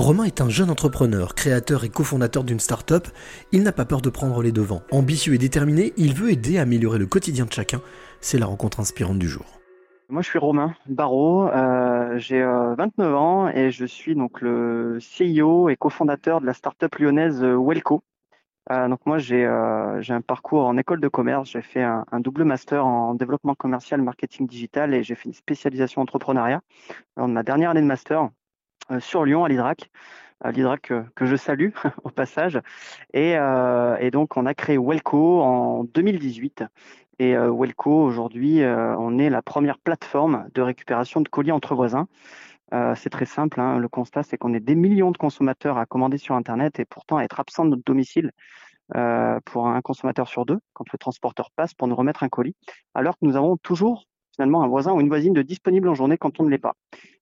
Romain est un jeune entrepreneur, créateur et cofondateur d'une start-up. Il n'a pas peur de prendre les devants. Ambitieux et déterminé, il veut aider à améliorer le quotidien de chacun. C'est la rencontre inspirante du jour. Moi, je suis Romain Barrault, euh, j'ai 29 euh, ans et je suis donc le CEO et cofondateur de la start-up lyonnaise euh, Welco. donc moi, j'ai un parcours en école de commerce, j'ai fait un, double master en développement commercial, marketing digital et j'ai fait une spécialisation entrepreneuriat. Alors, ma dernière année de master, sur Lyon à l'Hydrac, à l'Hydrac que, je salue au passage. Euh, et, donc on a créé Welco en 2018. Et euh, Welco aujourd'hui, on est la première plateforme de récupération de colis entre voisins. c'est très simple. Hein. Le constat, c'est qu'on est des millions de consommateurs à commander sur Internet et pourtant à être absent de notre domicile pour un consommateur sur deux quand le transporteur passe pour nous remettre un colis, alors que nous avons toujours un voisin ou une voisine de disponible en journée quand on ne l'est pas.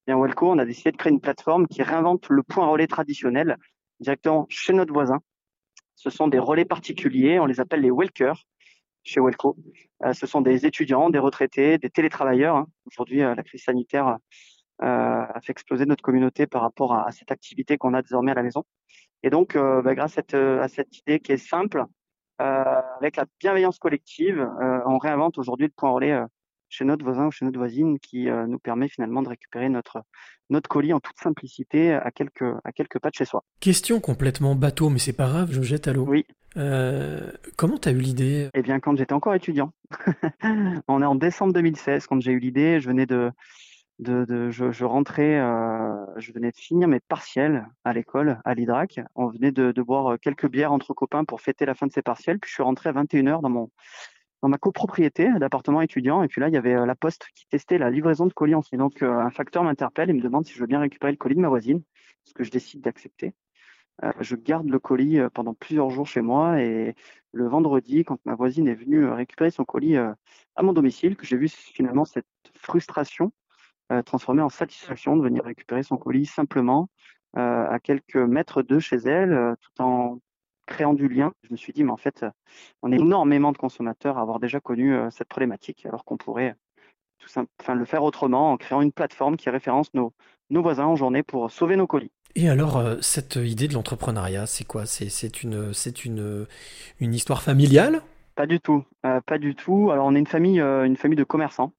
Et en Welco, on a décidé de créer une plateforme qui réinvente le point relais traditionnel directement chez notre voisin. Ce sont des relais particuliers, on les appelle les Welkers chez Welco. Euh, ce sont des étudiants, des retraités, des télétravailleurs. Hein. Aujourd'hui, euh, la crise sanitaire euh, a fait exploser notre communauté par rapport à, cette activité qu'on a désormais à la maison. Et donc, bah, grâce à cette, idée qui est simple, avec la bienveillance collective, on réinvente aujourd'hui le point relais chez notre voisin ou chez notre voisine qui euh, nous permet finalement de récupérer notre, notre colis en toute simplicité à quelques, à quelques pas de chez soi. Question complètement bateau, mais c'est pas grave, je jette à l'eau. Oui. Euh, comment tu as eu l'idée? Eh bien, quand j'étais encore étudiant. On est en décembre 2016 quand j'ai eu l'idée. Je venais de, de, de je, je, rentrais, euh, je venais de finir mes partiels à l'école, à l'Hydrac. On venait de, de boire quelques bières entre copains pour fêter la fin de ces partiels. Puis je suis rentré à 21h dans mon, dans ma copropriété d'appartement étudiant. Et puis là, il y avait euh, la poste qui testait la livraison de colis. Et donc, euh, un facteur m'interpelle et me demande si je veux bien récupérer le colis de ma voisine, ce que je décide d'accepter. Euh, je garde le colis pendant plusieurs jours chez moi et le vendredi, quand ma voisine est venue récupérer son colis à mon domicile, que j'ai vu finalement cette frustration transformée en satisfaction de venir récupérer son colis simplement à quelques mètres de chez elle, tout en créant du lien, je me suis dit, mais en fait, on est énormément de consommateurs à avoir déjà connu euh, cette problématique, alors qu'on pourrait tout simple, enfin, le faire autrement en créant une plateforme qui référence nos, nos voisins en journée pour sauver nos colis. Et alors, euh, cette idée de l'entrepreneuriat, c'est quoi? C'est une, une, une histoire familiale? Pas du tout, euh, pas du tout. Alors, on est une famille, une famille de commerçants.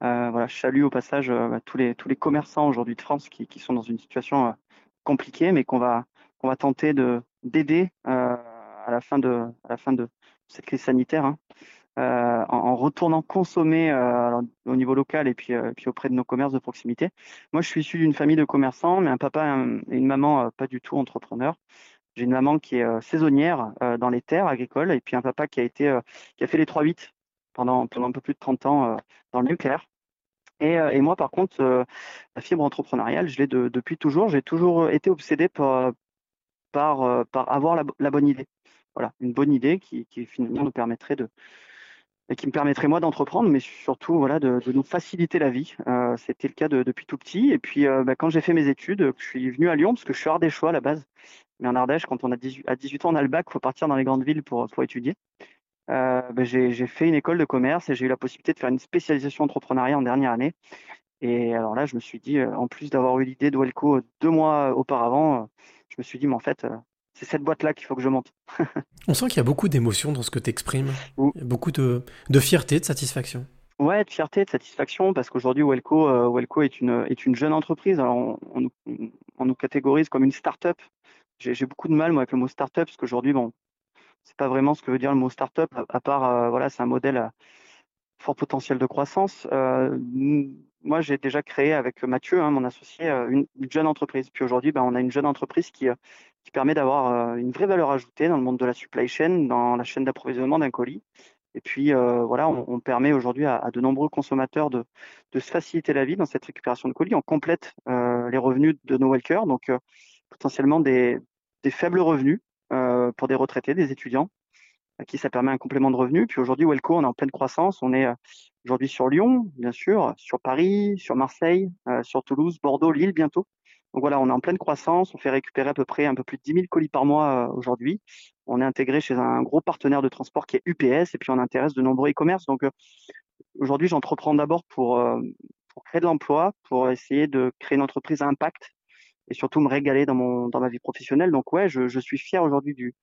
voilà, je salue au passage bah, tous, les, tous les commerçants aujourd'hui de France qui, qui, sont dans une situation compliquée, mais qu'on va, qu'on va tenter de, d'aider euh, à la fin de à la fin de cette crise sanitaire hein, euh, en, retournant consommer euh, au niveau local et puis puis auprès de nos commerces de proximité. Moi, je suis issu d'une famille de commerçants, mais un papa et une maman pas du tout entrepreneurs. J'ai une maman qui est saisonnière dans les terres agricoles et puis un papa qui a été qui a fait les 3-8 pendant, pendant un peu plus de 30 ans dans le nucléaire. Et, et, moi, par contre, la fibre entrepreneuriale, je l'ai depuis toujours. J'ai toujours été obsédé par, par, euh, par avoir la, bonne idée. Voilà, une bonne idée qui, finalement nous permettrait de, qui me permettrait moi d'entreprendre, mais surtout voilà de, nous faciliter la vie. Euh, c'était le cas depuis tout petit. Et puis euh, bah, quand j'ai fait mes études, je suis venu à Lyon parce que je suis ardéchois à la base. Mais en Ardèche, quand on a 18, à 18 ans, on a le bac, faut partir dans les grandes villes pour, pour étudier. Bah, j'ai fait une école de commerce et j'ai eu la possibilité de faire une spécialisation entrepreneuriat en dernière année. Et alors là, je me suis dit, en plus d'avoir eu l'idée de deux mois auparavant, je me suis dit, mais en fait, euh, c'est cette boîte-là qu'il faut que je monte. On sent qu'il y a beaucoup d'émotions dans ce que tu exprimes. beaucoup de, fierté, de satisfaction. Ouais, de fierté, de satisfaction, parce qu'aujourd'hui, Welco, euh, est, une, est une jeune entreprise. Alors, on, nous catégorise comme une start-up. J'ai beaucoup de mal, moi, avec le mot start-up, parce qu'aujourd'hui, bon, c'est pas vraiment ce que veut dire le mot start-up, à, part, euh, voilà, c'est un modèle à fort potentiel de croissance moi, j'ai déjà créé avec Mathieu, hein, mon associé, euh, une, jeune entreprise. Puis aujourd'hui, ben, on a une jeune entreprise qui, euh, permet d'avoir euh, une vraie valeur ajoutée dans le monde de la supply chain, dans la chaîne d'approvisionnement d'un colis. Et puis, voilà, on, permet aujourd'hui à, de nombreux consommateurs de, se faciliter la vie dans cette récupération de colis. On complète les revenus de nos walkers, donc potentiellement des, faibles revenus pour des retraités, des étudiants, à qui ça permet un complément de revenus. Puis aujourd'hui, Welco, on est en pleine croissance. On est aujourd'hui sur Lyon, bien sûr, sur Paris, sur Marseille, euh, sur Toulouse, Bordeaux, Lille bientôt. Donc voilà, on est en pleine croissance. On fait récupérer à peu près un peu plus de 10 000 colis par mois euh, aujourd'hui. On est intégré chez un gros partenaire de transport qui est UPS et puis on intéresse de nombreux e-commerce. Donc euh, aujourd'hui, j'entreprends d'abord pour, pour créer de l'emploi, pour essayer de créer une entreprise à impact et surtout me régaler dans mon dans ma vie professionnelle. Donc ouais, je, je suis fier aujourd'hui du,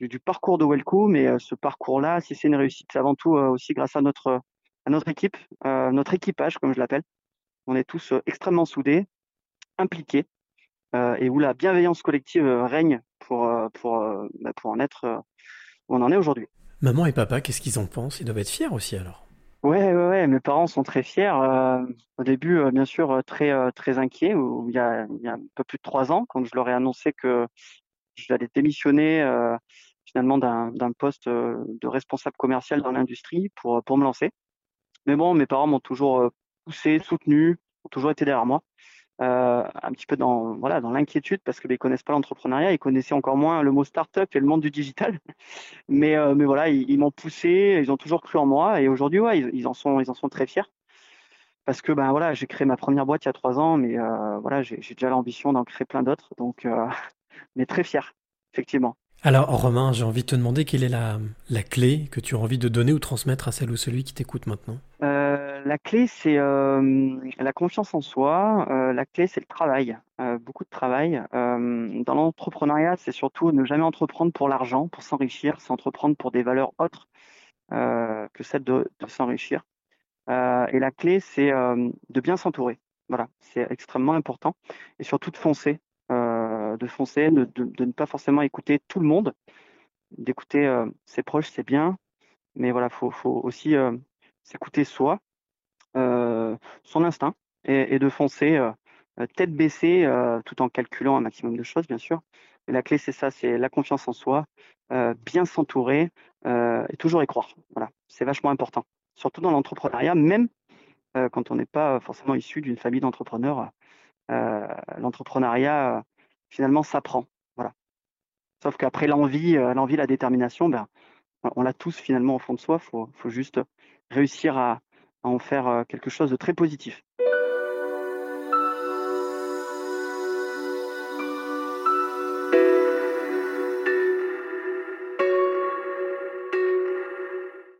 du, parcours de Welco, mais ce parcours-là, si c'est une réussite, c'est avant tout aussi grâce à notre à notre équipe, notre équipage comme je l'appelle. On est tous extrêmement soudés, impliqués, et où la bienveillance collective règne pour pour bah, pour en être où on en est aujourd'hui. Maman et papa, qu'est-ce qu'ils en pensent? Ils doivent être fiers aussi alors. Ouais, ouais, ouais, mes parents sont très fiers. Euh, au début, euh, bien sûr, euh, très, très inquiets. il y a, il y a un peu plus de trois ans, quand je leur ai annoncé que j'allais démissionner d'un, poste de responsable commercial dans l'industrie pour, pour me lancer. Mais bon, mes parents m'ont toujours poussé, soutenu, ont toujours été derrière moi. Euh, un petit peu dans voilà dans l'inquiétude parce que ils connaissent pas l'entrepreneuriat, ils connaissaient encore moins le mot startup et le monde du digital. Mais euh, mais voilà, ils, m'ont poussé, ils ont toujours cru en moi et aujourd'hui ouais, ils, en sont ils en sont très fiers parce que ben voilà, j'ai créé ma première boîte il y a trois ans, mais euh, voilà, j'ai déjà l'ambition d'en créer plein d'autres, donc très fier effectivement. Alors Romain, j'ai envie de te demander quelle est la, clé que tu as envie de donner ou transmettre à celle ou celui qui t'écoute maintenant la clé, c'est euh, la confiance en soi. Euh, la clé, c'est le travail, euh, beaucoup de travail. dans l'entrepreneuriat, c'est surtout ne jamais entreprendre pour l'argent, pour s'enrichir, c'est entreprendre pour des valeurs autres que celles de, s'enrichir. et la clé, c'est de bien s'entourer. Voilà, c'est extrêmement important. Et surtout de foncer, de foncer, de, ne pas forcément écouter tout le monde, d'écouter ses proches, c'est bien, mais voilà, faut, faut aussi s'écouter soi euh, son instinct et, de foncer euh, tête baissée euh, tout en calculant un maximum de choses, bien sûr. Et la clé, c'est ça, c'est la confiance en soi, bien s'entourer et toujours y croire. Voilà, c'est vachement important, surtout dans l'entrepreneuriat, même quand on n'est pas forcément issu d'une famille d'entrepreneurs. l'entrepreneuriat, finalement, s'apprend. Voilà. Sauf qu'après l'envie, l'envie, la détermination, ben, on l'a tous finalement au fond de soi. Il faut, faut, juste réussir à, en faire quelque chose de très positif.